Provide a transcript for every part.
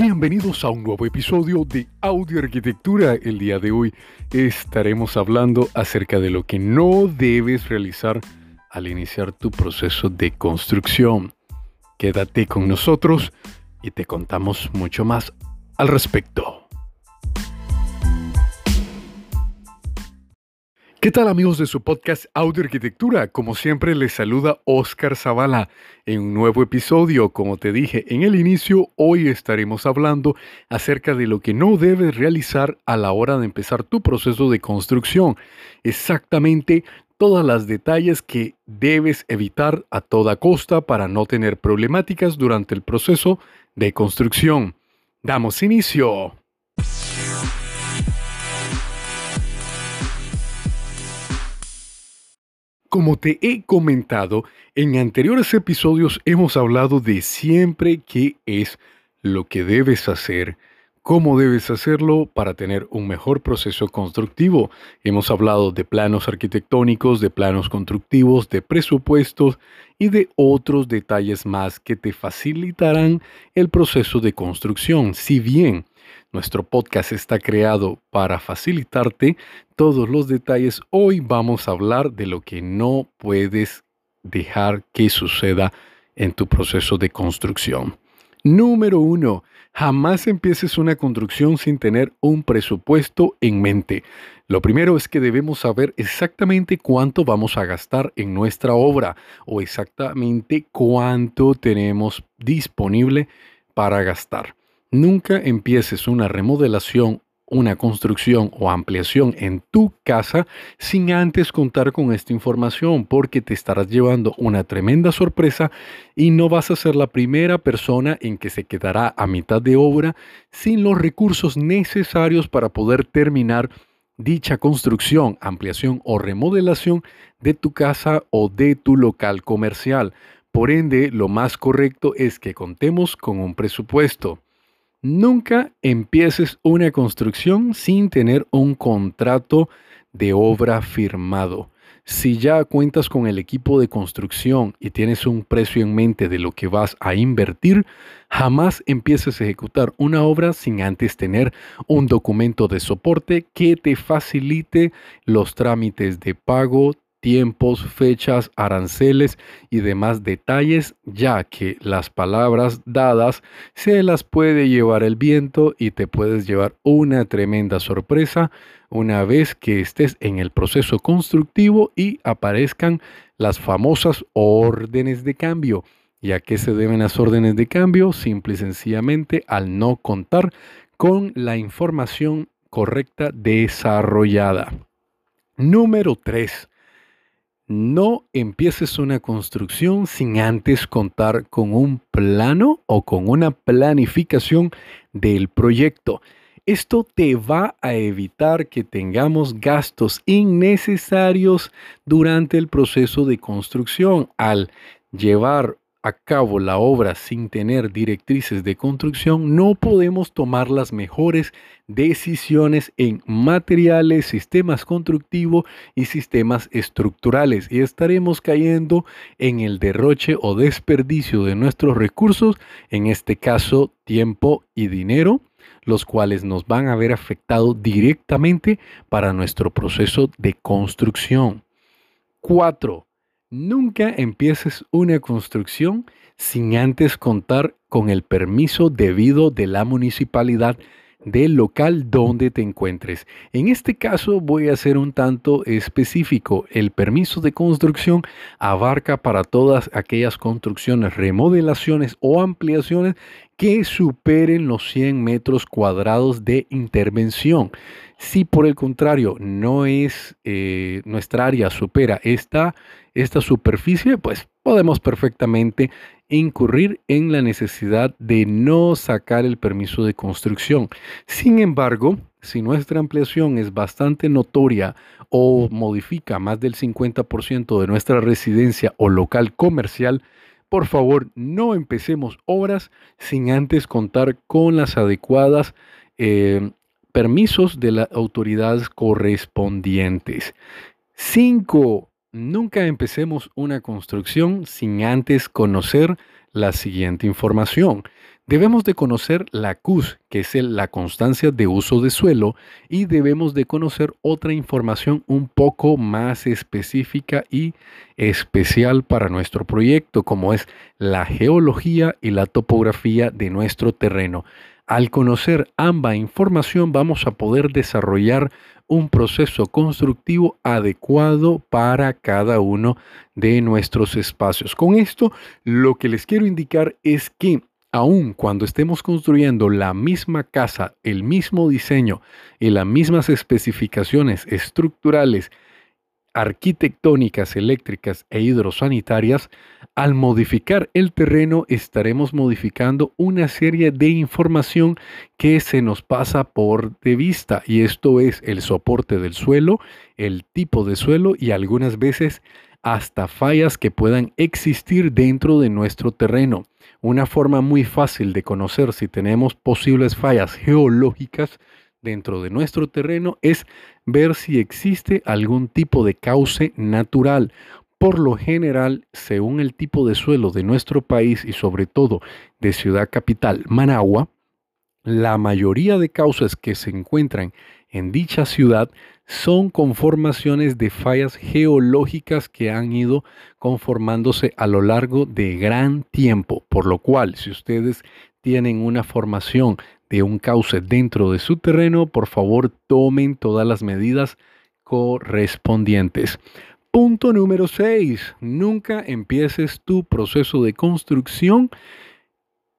Bienvenidos a un nuevo episodio de Audio Arquitectura. El día de hoy estaremos hablando acerca de lo que no debes realizar al iniciar tu proceso de construcción. Quédate con nosotros y te contamos mucho más al respecto. ¿Qué tal amigos de su podcast Audio Arquitectura? Como siempre les saluda Oscar Zavala en un nuevo episodio. Como te dije en el inicio, hoy estaremos hablando acerca de lo que no debes realizar a la hora de empezar tu proceso de construcción. Exactamente todas las detalles que debes evitar a toda costa para no tener problemáticas durante el proceso de construcción. Damos inicio. Como te he comentado, en anteriores episodios hemos hablado de siempre qué es lo que debes hacer, cómo debes hacerlo para tener un mejor proceso constructivo. Hemos hablado de planos arquitectónicos, de planos constructivos, de presupuestos y de otros detalles más que te facilitarán el proceso de construcción. Si bien nuestro podcast está creado para facilitarte todos los detalles. Hoy vamos a hablar de lo que no puedes dejar que suceda en tu proceso de construcción. Número uno, jamás empieces una construcción sin tener un presupuesto en mente. Lo primero es que debemos saber exactamente cuánto vamos a gastar en nuestra obra o exactamente cuánto tenemos disponible para gastar. Nunca empieces una remodelación, una construcción o ampliación en tu casa sin antes contar con esta información porque te estarás llevando una tremenda sorpresa y no vas a ser la primera persona en que se quedará a mitad de obra sin los recursos necesarios para poder terminar dicha construcción, ampliación o remodelación de tu casa o de tu local comercial. Por ende, lo más correcto es que contemos con un presupuesto. Nunca empieces una construcción sin tener un contrato de obra firmado. Si ya cuentas con el equipo de construcción y tienes un precio en mente de lo que vas a invertir, jamás empieces a ejecutar una obra sin antes tener un documento de soporte que te facilite los trámites de pago, tiempos, fechas, aranceles y demás detalles, ya que las palabras dadas se las puede llevar el viento y te puedes llevar una tremenda sorpresa una vez que estés en el proceso constructivo y aparezcan las famosas órdenes de cambio. ¿Y a qué se deben las órdenes de cambio? Simple y sencillamente al no contar con la información correcta desarrollada. Número 3 no empieces una construcción sin antes contar con un plano o con una planificación del proyecto. Esto te va a evitar que tengamos gastos innecesarios durante el proceso de construcción al llevar a cabo la obra sin tener directrices de construcción, no podemos tomar las mejores decisiones en materiales, sistemas constructivos y sistemas estructurales y estaremos cayendo en el derroche o desperdicio de nuestros recursos, en este caso tiempo y dinero, los cuales nos van a ver afectado directamente para nuestro proceso de construcción. 4 Nunca empieces una construcción sin antes contar con el permiso debido de la municipalidad del local donde te encuentres. En este caso voy a ser un tanto específico. El permiso de construcción abarca para todas aquellas construcciones, remodelaciones o ampliaciones que superen los 100 metros cuadrados de intervención. Si por el contrario no es eh, nuestra área supera esta, esta superficie, pues podemos perfectamente incurrir en la necesidad de no sacar el permiso de construcción. Sin embargo, si nuestra ampliación es bastante notoria o modifica más del 50% de nuestra residencia o local comercial, por favor no empecemos obras sin antes contar con las adecuadas eh, permisos de las autoridades correspondientes. 5. Nunca empecemos una construcción sin antes conocer la siguiente información. Debemos de conocer la CUS, que es la constancia de uso de suelo, y debemos de conocer otra información un poco más específica y especial para nuestro proyecto, como es la geología y la topografía de nuestro terreno. Al conocer ambas información vamos a poder desarrollar un proceso constructivo adecuado para cada uno de nuestros espacios. Con esto, lo que les quiero indicar es que aun cuando estemos construyendo la misma casa, el mismo diseño y las mismas especificaciones estructurales, arquitectónicas, eléctricas e hidrosanitarias, al modificar el terreno estaremos modificando una serie de información que se nos pasa por de vista y esto es el soporte del suelo, el tipo de suelo y algunas veces hasta fallas que puedan existir dentro de nuestro terreno. Una forma muy fácil de conocer si tenemos posibles fallas geológicas dentro de nuestro terreno es ver si existe algún tipo de cauce natural. Por lo general, según el tipo de suelo de nuestro país y sobre todo de ciudad capital Managua, la mayoría de cauces que se encuentran en dicha ciudad son conformaciones de fallas geológicas que han ido conformándose a lo largo de gran tiempo, por lo cual si ustedes tienen una formación de un cauce dentro de su terreno, por favor tomen todas las medidas correspondientes. Punto número 6. Nunca empieces tu proceso de construcción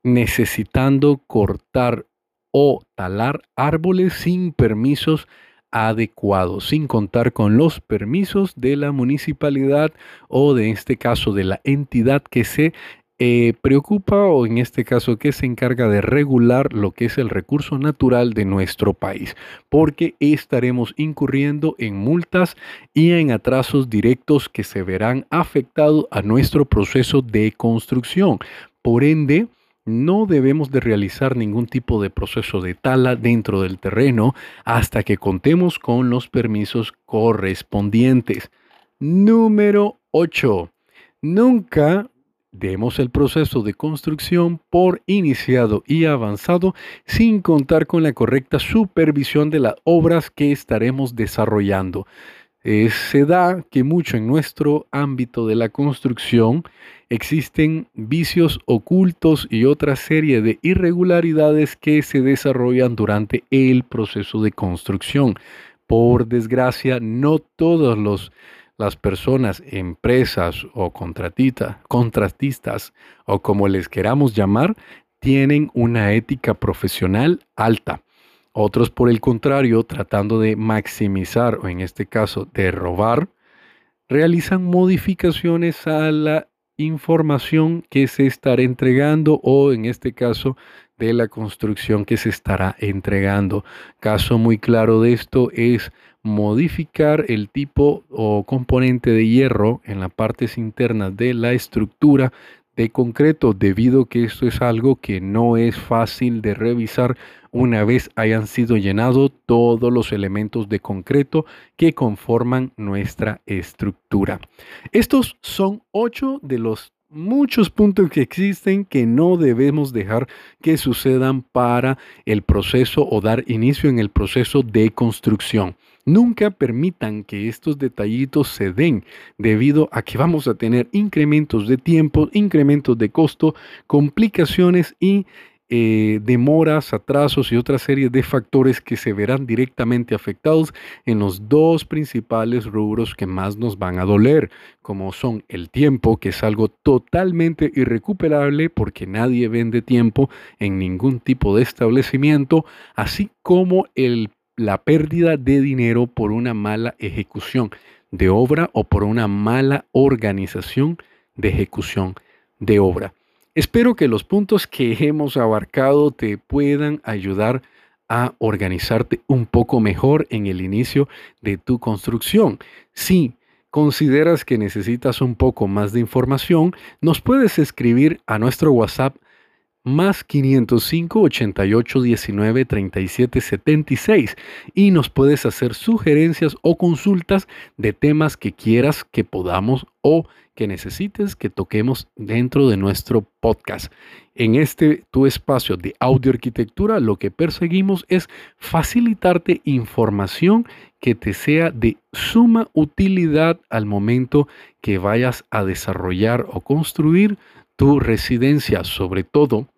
necesitando cortar o talar árboles sin permisos adecuados, sin contar con los permisos de la municipalidad o de este caso de la entidad que se eh, preocupa o en este caso que se encarga de regular lo que es el recurso natural de nuestro país, porque estaremos incurriendo en multas y en atrasos directos que se verán afectados a nuestro proceso de construcción. Por ende, no debemos de realizar ningún tipo de proceso de tala dentro del terreno hasta que contemos con los permisos correspondientes. Número 8. Nunca Demos el proceso de construcción por iniciado y avanzado sin contar con la correcta supervisión de las obras que estaremos desarrollando. Eh, se da que mucho en nuestro ámbito de la construcción existen vicios ocultos y otra serie de irregularidades que se desarrollan durante el proceso de construcción. Por desgracia, no todos los las personas, empresas o contratistas o como les queramos llamar, tienen una ética profesional alta. Otros, por el contrario, tratando de maximizar o en este caso de robar, realizan modificaciones a la información que se estará entregando o en este caso de la construcción que se estará entregando. Caso muy claro de esto es modificar el tipo o componente de hierro en las partes internas de la estructura de concreto debido que esto es algo que no es fácil de revisar una vez hayan sido llenados todos los elementos de concreto que conforman nuestra estructura. Estos son ocho de los muchos puntos que existen que no debemos dejar que sucedan para el proceso o dar inicio en el proceso de construcción. Nunca permitan que estos detallitos se den debido a que vamos a tener incrementos de tiempo, incrementos de costo, complicaciones y eh, demoras, atrasos y otra serie de factores que se verán directamente afectados en los dos principales rubros que más nos van a doler, como son el tiempo, que es algo totalmente irrecuperable porque nadie vende tiempo en ningún tipo de establecimiento, así como el, la pérdida de dinero por una mala ejecución de obra o por una mala organización de ejecución de obra. Espero que los puntos que hemos abarcado te puedan ayudar a organizarte un poco mejor en el inicio de tu construcción. Si consideras que necesitas un poco más de información, nos puedes escribir a nuestro WhatsApp más 505 88 19 37 76 y nos puedes hacer sugerencias o consultas de temas que quieras que podamos o que necesites que toquemos dentro de nuestro podcast. En este tu espacio de audio arquitectura lo que perseguimos es facilitarte información que te sea de suma utilidad al momento que vayas a desarrollar o construir tu residencia, sobre todo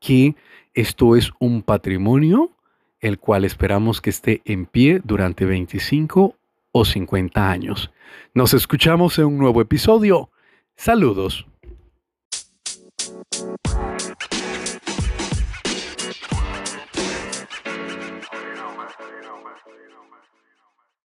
que esto es un patrimonio el cual esperamos que esté en pie durante 25 o 50 años. Nos escuchamos en un nuevo episodio. Saludos.